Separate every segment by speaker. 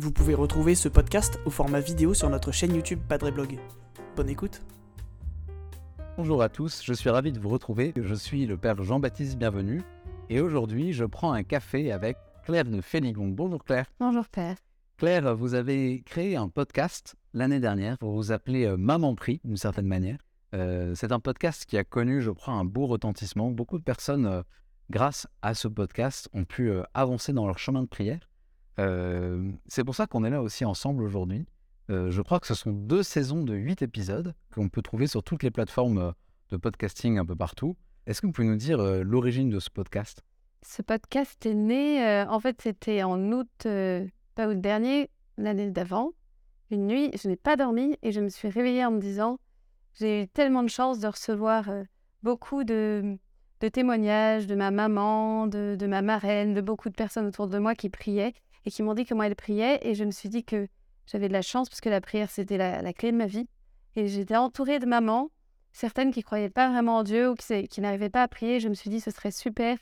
Speaker 1: Vous pouvez retrouver ce podcast au format vidéo sur notre chaîne YouTube Padreblog. Bonne écoute
Speaker 2: Bonjour à tous, je suis ravi de vous retrouver. Je suis le père Jean-Baptiste Bienvenu et aujourd'hui je prends un café avec Claire de Féligon. Bonjour Claire.
Speaker 3: Bonjour père.
Speaker 2: Claire, vous avez créé un podcast l'année dernière, vous vous appelez euh, Maman Prie d'une certaine manière. Euh, c'est un podcast qui a connu, je crois, un beau retentissement. Beaucoup de personnes, euh, grâce à ce podcast, ont pu euh, avancer dans leur chemin de prière. C'est pour ça qu'on est là aussi ensemble aujourd'hui. Je crois que ce sont deux saisons de huit épisodes qu'on peut trouver sur toutes les plateformes de podcasting un peu partout. Est-ce que vous pouvez nous dire l'origine de ce podcast?
Speaker 3: Ce podcast est né, en fait, c'était en août, pas août dernier, l'année d'avant. Une nuit, je n'ai pas dormi et je me suis réveillée en me disant j'ai eu tellement de chance de recevoir beaucoup de, témoignages de ma maman, de ma marraine, de beaucoup de personnes autour de moi qui priaient et qui m'ont dit comment elles priaient. Et je me suis dit que j'avais de la chance parce que la prière, c'était la, clé de ma vie. Et j'étais entourée de mamans, certaines qui croyaient pas vraiment en Dieu ou qui n'arrivaient pas à prier. Je me suis dit ce serait super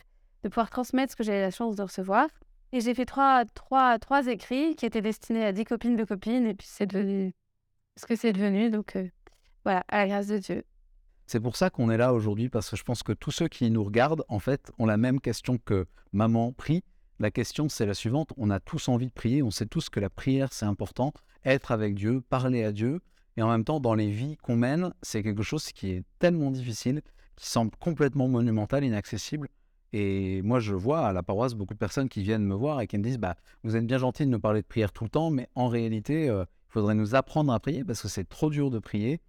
Speaker 3: de pouvoir transmettre ce que j'avais la chance de recevoir. Et j'ai fait trois, trois, trois écrits qui étaient destinés à dix copines de copines. Et puis c'est devenu ce que c'est devenu. Donc euh, voilà, à la grâce de Dieu.
Speaker 2: C'est pour ça qu'on est là aujourd'hui, parce que je pense que tous ceux qui nous regardent, en fait, ont la même question que maman prie. La question, c'est la suivante. On a tous envie de prier, on sait tous que la prière, c'est important. Être avec Dieu, parler à Dieu. Et en même temps, dans les vies qu'on mène, c'est quelque chose qui est tellement difficile, qui semble complètement monumental, inaccessible. Et moi, je vois à la paroisse beaucoup de personnes qui viennent me voir et qui me disent bah, Vous êtes bien gentil de nous parler de prière tout le temps, mais en réalité, euh, il faudrait nous apprendre à prier parce que c'est trop dur de prier.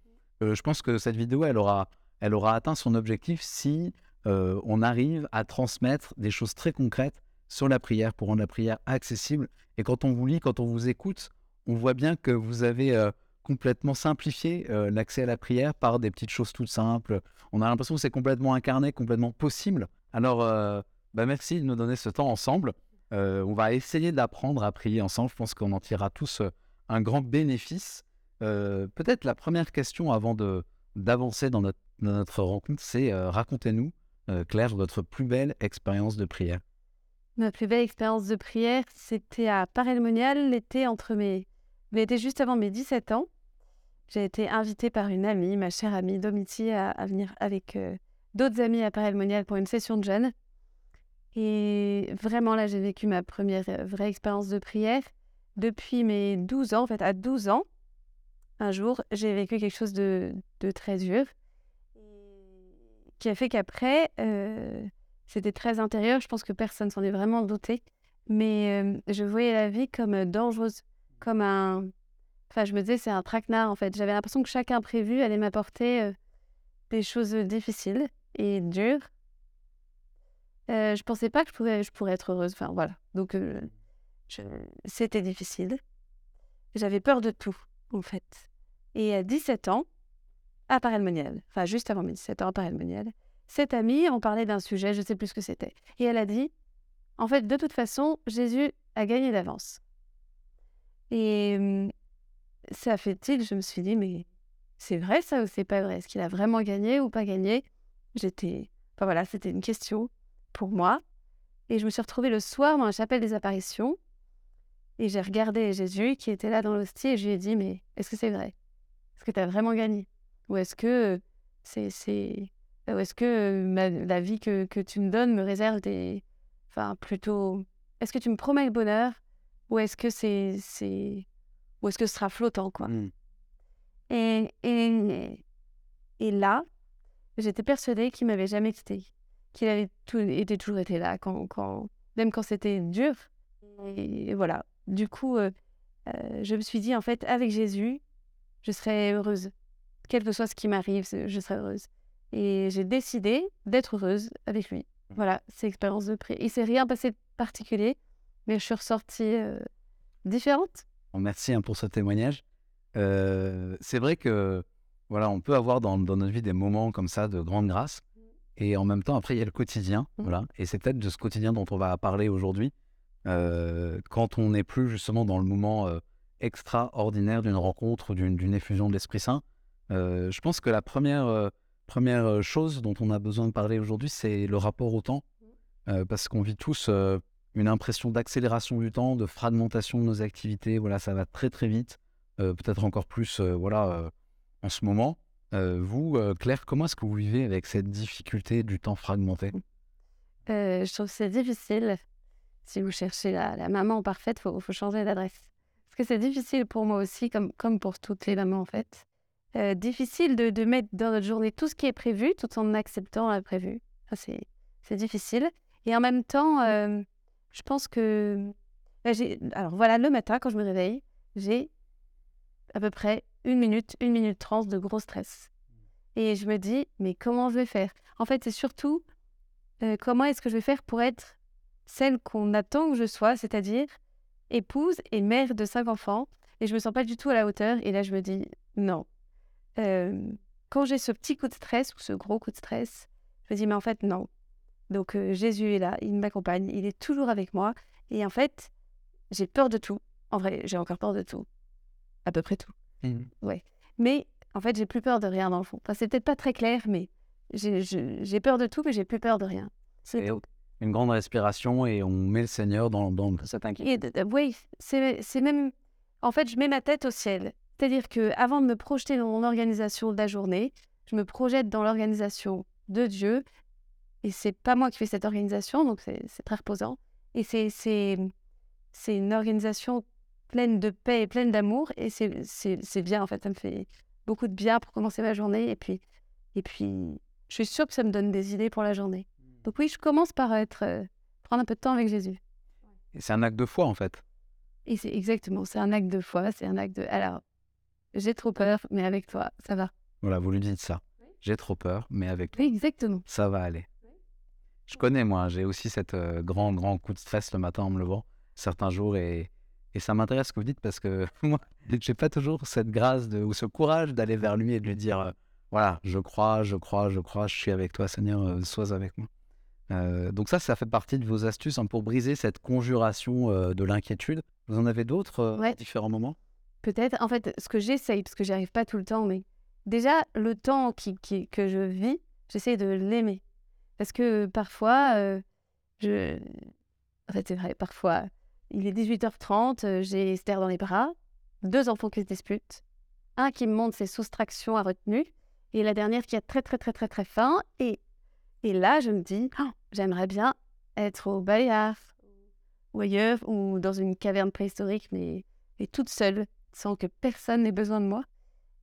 Speaker 2: Euh, je pense que cette vidéo, elle aura, elle aura atteint son objectif si euh, on arrive à transmettre des choses très concrètes sur la prière pour rendre la prière accessible. Et quand on vous lit, quand on vous écoute, on voit bien que vous avez euh, complètement simplifié euh, l'accès à la prière par des petites choses toutes simples. On a l'impression que c'est complètement incarné, complètement possible. Alors, euh, bah, merci de nous donner ce temps ensemble. Euh, on va essayer d'apprendre à prier ensemble. Je pense qu'on en tirera tous un grand bénéfice. Peut-être la première question avant d'avancer dans notre, rencontre, c'est racontez-nous, Claire, votre plus belle expérience de prière.
Speaker 3: Ma plus belle expérience de prière, c'était à Paray-le-Monial, l'été entre mes... L'été juste avant mes 17 ans. J'ai été invitée par une amie, ma chère amie Domiti, à, à venir avec euh, d'autres amis à Paray-le-Monial pour une session de jeûne. Et vraiment, là, j'ai vécu ma première euh, vraie expérience de prière. Depuis mes 12 ans, en fait, à 12 ans, un jour, j'ai vécu quelque chose de, de très dur qui a fait qu'après, euh, c'était très intérieur. Je pense que personne s'en est vraiment douté. Mais je voyais la vie comme dangereuse, comme un... Enfin, je me disais, c'est un traquenard, en fait. J'avais l'impression que chaque imprévu allait m'apporter des choses difficiles et dures. Euh, je pensais pas que je pourrais, être heureuse. Enfin, voilà. Donc, c'était difficile. J'avais peur de tout, en fait. Et à 17 ans, à Paray-le-Monial, enfin, juste avant mes 17 ans, à Paray-le-Monial, cette amie, on parlait d'un sujet, je sais plus ce que c'était. Et elle a dit, en fait, de toute façon, Jésus a gagné d'avance. Et ça fait tilt, je me suis dit, mais c'est vrai ça ou c'est pas vrai? Est-ce qu'il a vraiment gagné ou pas gagné? J'étais... Enfin voilà, c'était une question pour moi. Et je me suis retrouvée le soir dans la chapelle des apparitions. Et j'ai regardé Jésus qui était là dans l'hostie et je lui ai dit, mais est-ce que c'est vrai? Est-ce que tu as vraiment gagné? Ou est-ce que c'est... c'est... Ou est-ce que ma- la vie que, que tu me donnes me réserve des... Enfin, plutôt... Est-ce que tu me promets le bonheur Ou est-ce que c'est... c'est... Ou est-ce que ce sera flottant, quoi?
Speaker 2: Mm.
Speaker 3: et, et, et là, j'étais persuadée qu'il m'avait jamais quitté, qu'il avait tout, était toujours été là, quand, quand, même quand c'était dur. Et, voilà. Du coup, euh, euh, je me suis dit, en fait, avec Jésus, je serai heureuse. Quel que soit ce qui m'arrive, je serai heureuse. Et j'ai décidé d'être heureuse avec lui. Voilà, c'est l'expérience de prière. Il s'est rien passé de particulier, mais je suis ressortie euh, différente.
Speaker 2: Merci hein, pour ce témoignage. Euh, c'est vrai que voilà, on peut avoir dans, dans notre vie des moments comme ça de grande grâce. Et en même temps, après, il y a le quotidien.
Speaker 3: Mhm.
Speaker 2: Voilà. Et c'est peut-être de ce quotidien dont on va parler aujourd'hui. Euh, quand on n'est plus justement dans le moment euh, extraordinaire d'une rencontre, d'une d'une effusion de l'Esprit Saint, euh, je pense que la première, première chose dont on a besoin de parler aujourd'hui, c'est le rapport au temps. Euh, parce qu'on vit tous euh, une impression d'accélération du temps, de fragmentation de nos activités. Voilà, ça va très très vite, euh, peut-être encore plus voilà, en ce moment. vous, Claire, comment est-ce que vous vivez avec cette difficulté du temps fragmenté?
Speaker 3: Je trouve que c'est difficile. Si vous cherchez la, maman parfaite, il faut, faut, changer d'adresse. Parce que c'est difficile pour moi aussi, comme, comme pour toutes les mamans en fait. Difficile de, de, mettre dans notre journée tout ce qui est prévu tout en acceptant l'imprévu. c'est difficile. Et en même temps, je pense que. Bah, alors voilà, le matin, quand je me réveille, j'ai à peu près une minute, une minute trente de gros stress. Et je me dis, mais comment je vais faire? En fait, c'est surtout euh, comment est-ce que je vais faire pour être celle qu'on attend que je sois, c'est-à-dire épouse et mère de cinq enfants. Et je me sens pas du tout à la hauteur. Et là, je me dis, non. Quand j'ai ce petit coup de stress ou ce gros coup de stress, je me dis, mais en fait, non. Donc Jésus est là, il m'accompagne, il est toujours avec moi. Et en fait, j'ai peur de tout. En vrai, j'ai encore peur de tout. À peu près tout. Mmh. Ouais. Mais en fait, j'ai plus peur de rien dans le fond. Enfin, c'est peut-être pas très clair, mais j'ai peur de tout, mais j'ai plus peur de rien.
Speaker 2: C'est une grande respiration et on met le Seigneur dans, dans cette inquiétude.
Speaker 3: oui, c'est même. En fait, je mets ma tête au ciel. C'est-à-dire que avant de me projeter dans mon organisation de la journée, je me projette dans l'organisation de Dieu et c'est pas moi qui fais cette organisation, donc c'est très reposant. Et c'est une organisation pleine de paix et pleine d'amour. Et c'est bien, en fait. Ça me fait beaucoup de bien pour commencer ma journée. Et puis, et puis, je suis sûre que ça me donne des idées pour la journée. Mmh. Donc oui, je commence par être, euh, prendre un peu de temps avec Jésus.
Speaker 2: Et c'est un acte de foi, en fait.
Speaker 3: Et c'est exactement, c'est un acte de foi, c'est un acte de... Alors, j'ai trop peur, mais avec toi, ça va.
Speaker 2: Voilà, vous lui dites ça. J'ai trop peur, mais avec toi,
Speaker 3: exactement.
Speaker 2: ça va aller. Je connais, moi, j'ai aussi cette grand, grand coup de stress le matin en me levant, certains jours, et, et ça m'intéresse ce que vous dites parce que moi, j'ai pas toujours cette grâce de, ou ce courage d'aller vers lui et de lui dire voilà, je crois, je crois, je crois, je suis avec toi, Seigneur, sois avec moi. donc, ça, ça fait partie de vos astuces hein, pour briser cette conjuration de l'inquiétude. Vous en avez d'autres à différents moments?
Speaker 3: Peut-être. En fait, ce que j'essaye, parce que j'y arrive pas tout le temps, mais déjà, le temps qui, que je vis, j'essaie de l'aimer. Parce que parfois, euh, je... en fait, c'est vrai, parfois, il est 18h30, euh, j'ai Esther dans les bras, deux enfants qui se disputent, un qui me montre ses soustractions à retenue, et la dernière qui a très, très, très, très, très faim. Et, et là, je me dis, «Oh, j'aimerais bien être au Bayard ou ailleurs, ou dans une caverne préhistorique, mais, mais toute seule, sans que personne n'ait besoin de moi.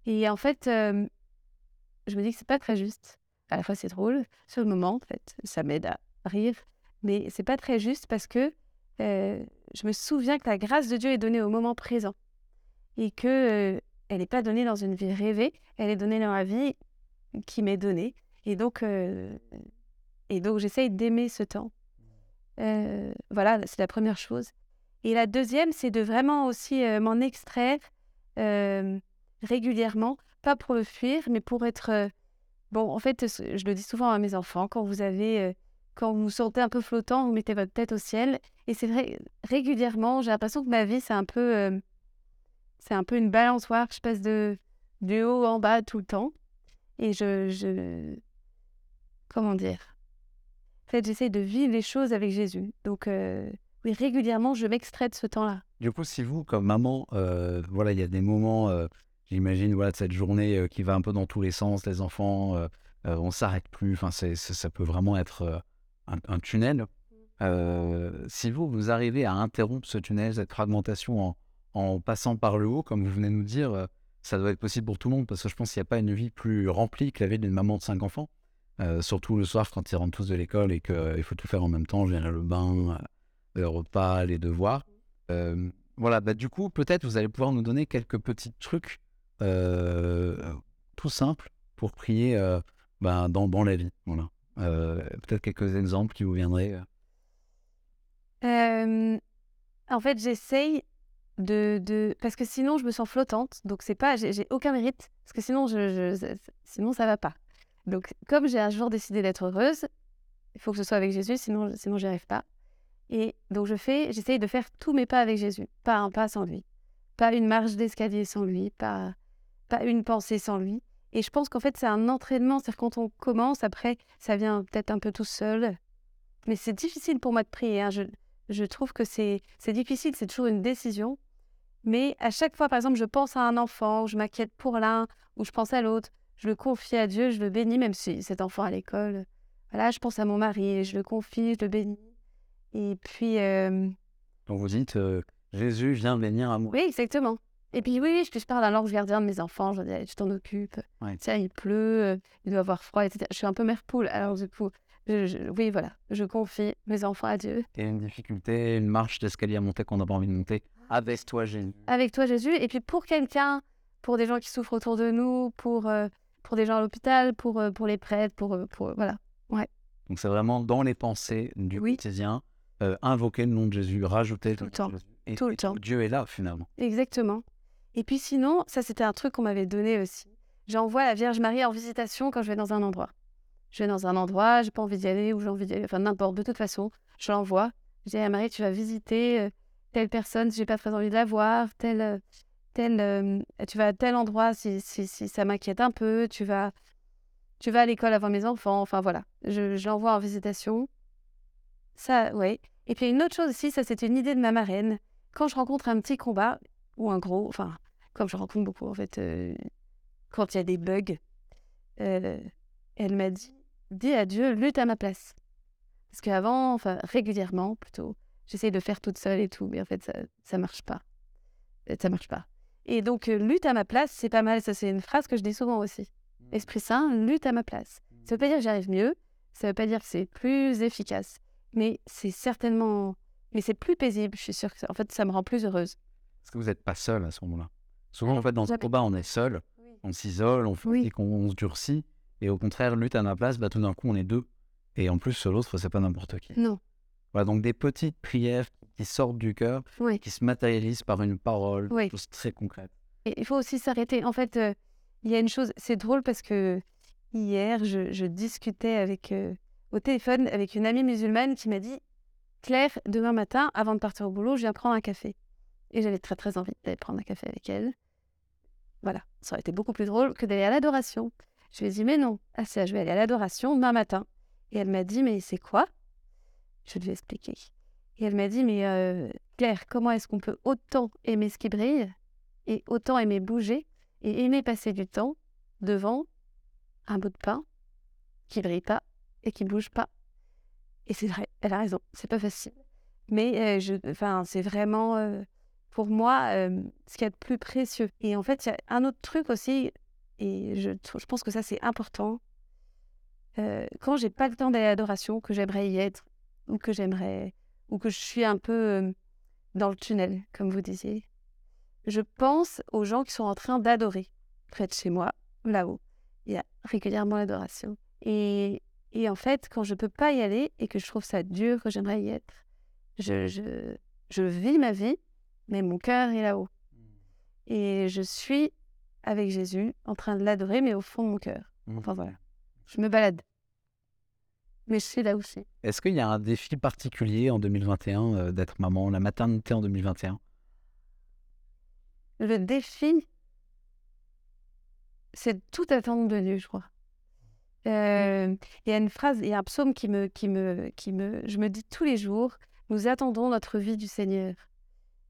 Speaker 3: Et en fait, je me dis que c'est pas très juste. À la fois c'est drôle sur le moment en fait ça m'aide à rire mais c'est pas très juste parce que je me souviens que la grâce de Dieu est donnée au moment présent et que elle n'est pas donnée dans une vie rêvée elle est donnée dans la vie qui m'est donnée et donc et donc j'essaye d'aimer ce temps. Voilà c'est la première chose et la deuxième c'est de vraiment aussi m'en extraire régulièrement pas pour le fuir mais pour être Bon, en fait, je le dis souvent à mes enfants, quand vous avez, euh, quand vous sentez un peu flottant, vous mettez votre tête au ciel. Et c'est vrai, régulièrement, j'ai l'impression que ma vie, c'est un peu, euh, c'est un peu une balançoire. Je passe de du haut en bas tout le temps. Et je, comment dire? En fait, j'essaie de vivre les choses avec Jésus. Donc, euh, oui, régulièrement, je m'extrais de ce temps-là.
Speaker 2: Du coup, si vous, comme maman, voilà, il y a des moments J'imagine voilà, cette journée euh, qui va un peu dans tous les sens, les enfants, euh, euh, on s'arrête plus. Enfin, ça peut vraiment être un, tunnel. Si vous, vous arrivez à interrompre ce tunnel, cette fragmentation en, passant par le haut, comme vous venez de nous dire, ça doit être possible pour tout le monde parce que je pense qu'il n'y a pas une vie plus remplie que la vie d'une maman de cinq enfants. surtout le soir quand ils rentrent tous de l'école et qu'il faut tout faire en même temps, gérer le bain, le repas, les devoirs. Voilà, bah, du coup, peut-être vous allez pouvoir nous donner quelques petits trucs tout simple pour prier euh, dans, dans, la vie. Voilà. Peut-être quelques exemples qui vous viendraient.
Speaker 3: en fait, j'essaye de, de, Parce que sinon, je me sens flottante. Donc, c'est pas... J'ai aucun mérite. Parce que sinon, je, sinon ça va pas. Donc, comme j'ai un jour décidé d'être heureuse, il faut que ce soit avec Jésus, sinon, sinon j'y arrive pas. Et donc, je fais, j'essaye de faire tous mes pas avec Jésus, pas un pas sans lui, pas une marche d'escalier sans lui, pas pas une pensée sans lui. Et je pense qu'en fait, c'est un entraînement. C'est-à-dire quand on commence, après, ça vient peut-être un peu tout seul. Mais c'est difficile pour moi de prier. Hein. Je, Je trouve que c'est difficile, c'est toujours une décision. Mais à chaque fois, par exemple, je pense à un enfant, je m'inquiète pour l'un ou je pense à l'autre, je le confie à Dieu, je le bénis, même si cet enfant à l'école. Voilà, je pense à mon mari, je le confie, je le bénis. Et puis, euh,
Speaker 2: Donc vous dites, euh, Jésus vient bénir à moi.
Speaker 3: oui, exactement. Et puis, oui, oui, je, je parle d'un l'ange gardien de mes enfants, je dis, tu t'en occupes.
Speaker 2: Ouais.
Speaker 3: Tiens, il pleut, euh, il doit avoir froid, etc. Je suis un peu mère poule, alors du coup, je- je- oui, voilà, je confie mes enfants à Dieu.
Speaker 2: Et une difficulté, une marche d'escalier à monter qu'on n'a pas envie de monter. Avec toi, Jésus.
Speaker 3: avec toi Jésus. Et puis pour quelqu'un, pour des gens qui souffrent autour de nous, pour, euh, pour des gens à l'hôpital, pour, euh, pour les prêtres, pour, pour voilà.
Speaker 2: Donc c'est vraiment dans les pensées du
Speaker 3: Oui.
Speaker 2: quotidien, euh, invoquer le nom de Jésus, rajouter
Speaker 3: Tout le temps.
Speaker 2: Jésus. Et,
Speaker 3: Tout le
Speaker 2: et
Speaker 3: temps.
Speaker 2: Dieu est là finalement.
Speaker 3: Exactement. Et puis sinon, ça c'était un truc qu'on m'avait donné aussi. J'envoie la Vierge Marie en visitation quand je vais dans un endroit. Je vais dans un endroit, j'ai pas envie d'y aller ou j'ai envie d'y aller, enfin n'importe, de toute façon, je l'envoie. Je dis à Marie, tu vas visiter euh, telle personne si j'ai pas très envie de la voir, telle, euh, telle, euh, tu vas à tel endroit si, si, si ça m'inquiète un peu, tu vas, tu vas à l'école avant mes enfants, enfin voilà. Je, je l'envoie en visitation. Ça, ouais. Et puis une autre chose aussi, ça c'était une idée de ma marraine. Quand je rencontre un petit combat, ou un gros, enfin, comme je rencontre beaucoup en fait, euh, quand il y a des bugs, euh, elle m'a dit, dis à Dieu, lutte à ma place. Parce qu'avant, enfin régulièrement plutôt, j'essaye de faire toute seule et tout, mais en fait ça, ça marche pas. Euh, Ça marche pas. Et donc euh, lutte à ma place, c'est pas mal. Ça c'est une phrase que je dis souvent aussi. Esprit Saint, lutte à ma place. Ça veut pas dire que j'arrive mieux, ça veut pas dire que c'est plus efficace, mais c'est certainement, mais c'est plus paisible. Je suis sûre que ça- en fait ça me rend plus heureuse.
Speaker 2: Parce que vous n'êtes pas seul à ce moment-là. Souvent, en fait, dans
Speaker 3: jamais.
Speaker 2: combat, on est seul, on s'isole, on fait
Speaker 3: Oui.
Speaker 2: qu'on on se durcit. Et au contraire, lutte à ma place, bah, tout d'un coup, on est deux. Et en plus, l'autre, c'est pas n'importe qui.
Speaker 3: Non.
Speaker 2: Voilà, donc des petites prières qui sortent du cœur,
Speaker 3: Oui.
Speaker 2: qui se matérialisent par une parole, des choses très concrètes.
Speaker 3: Et il faut aussi s'arrêter. En fait, euh, il y a une chose, c'est drôle parce que hier, je, je discutais avec, euh, au téléphone avec une amie musulmane qui m'a dit Claire, demain matin, avant de partir au boulot, je viens prendre un café. Et j'avais très très envie d'aller prendre un café avec elle. Voilà, ça aurait été beaucoup plus drôle que d'aller à l'adoration. Je lui ai dit Mais non, ah, ça, je vais aller à l'adoration demain matin. Et elle m'a dit Mais c'est quoi? Je lui ai. Et elle m'a dit Mais euh, Claire, comment est-ce qu'on peut autant aimer ce qui brille et autant aimer bouger et aimer passer du temps devant un bout de pain qui brille pas et qui bouge pas. Et c'est vrai, elle a raison, c'est pas facile. Mais euh, c'est vraiment euh, pour moi euh, ce qu'il y a de plus précieux. Et en fait, il y a un autre truc aussi, et je, je pense que ça c'est important. Quand j'ai pas le temps d'aller à l'adoration, que j'aimerais y être, ou que j'aimerais, ou que je suis un peu dans le tunnel, comme vous disiez, je pense aux gens qui sont en train d'adorer près de chez moi, là-haut. Il y a régulièrement l'adoration. Et, et en fait, quand je peux pas y aller et que je trouve ça dur, que j'aimerais y être, je, je, je vis ma vie, mais mon cœur est là-haut. Et je suis avec Jésus en train de l'adorer, mais au fond de mon cœur. Enfin voilà, je me balade. Mais je suis là aussi.
Speaker 2: Est-ce qu'il y a un défi particulier en 2021 euh, d'être maman, la maternité en 2021
Speaker 3: Le défi, c'est tout attendre de Dieu, je crois. Il y a une phrase, il y a un psaume qui me, qui me, qui me, je me dis tous les jours, nous attendons notre vie du Seigneur.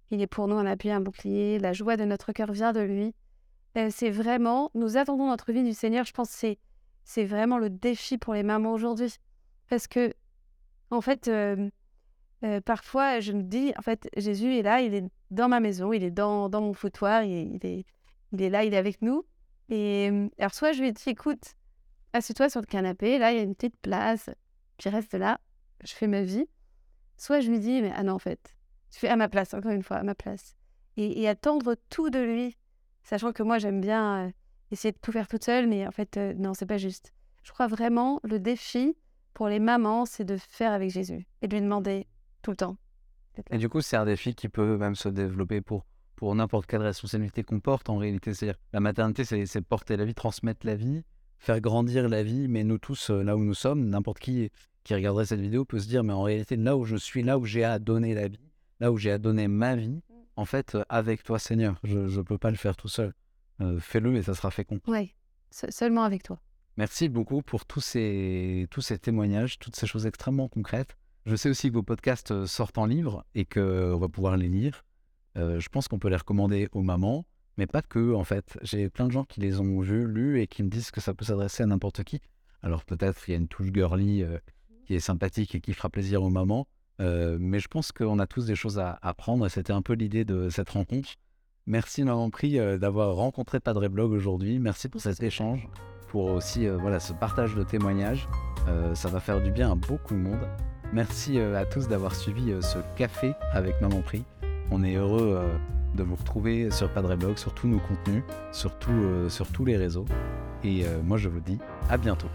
Speaker 3: Il est pour nous un appui, un bouclier, la joie de notre cœur vient de lui. Euh, c'est vraiment, nous attendons notre vie du Seigneur. Je pense c'est, c'est vraiment le défi pour les mamans aujourd'hui. Parce que, en fait, euh, parfois, je me dis, en fait, Jésus est là, il est dans ma maison, il est dans, dans mon foutoir, il est, il, est, il est là, il est avec nous. Et alors, soit je lui dis, écoute, assieds-toi sur le canapé, là, il y a une petite place, puis reste là, je fais ma vie. Soit je lui dis, mais ah non, en fait, tu fais à ma place, encore une fois, à ma place. Et, et attendre tout de lui, sachant que moi, j'aime bien euh, essayer de tout faire toute seule, mais en fait, euh, non, c'est pas juste. Je crois vraiment, le défi pour les mamans, c'est de faire avec Jésus et de lui demander tout le temps.
Speaker 2: Et du coup, c'est un défi qui peut même se développer pour, pour n'importe quelle responsabilité qu'on porte en réalité. C'est-à-dire, la maternité, c'est porter la vie, transmettre la vie, faire grandir la vie. Mais nous tous, euh, là où nous sommes, n'importe qui qui regarderait cette vidéo peut se dire, mais en réalité, là où je suis, là où j'ai à donner la vie, là où j'ai à donner ma vie, en fait, euh, avec toi, Seigneur, je ne peux pas le faire tout seul. Euh, Fais-le et ça sera fécond.
Speaker 3: Se- seulement avec toi.
Speaker 2: Merci beaucoup pour tous ces, tous ces témoignages, toutes ces choses extrêmement concrètes. Je sais aussi que vos podcasts sortent en livre et qu'on va pouvoir les lire. Euh, je pense qu'on peut les recommander aux mamans, mais pas que en fait. J'ai plein de gens qui les ont vus, lus et qui me disent que ça peut s'adresser à n'importe qui. Alors peut-être il y a une touche girly euh, qui est sympathique et qui fera plaisir aux mamans, euh, mais je pense qu'on a tous des choses à apprendre c'était un peu l'idée de cette rencontre. Merci Maman Prix euh, d'avoir rencontré Padre Blog aujourd'hui. Merci pour cet échange, pour aussi voilà, ce partage de témoignages. Ça va faire du bien à beaucoup de monde. Merci à tous d'avoir suivi ce café avec Maman Prix. On est heureux de vous retrouver sur Padre Blog, sur tous nos contenus, sur, euh, tous les réseaux. Et euh, moi je vous dis à bientôt.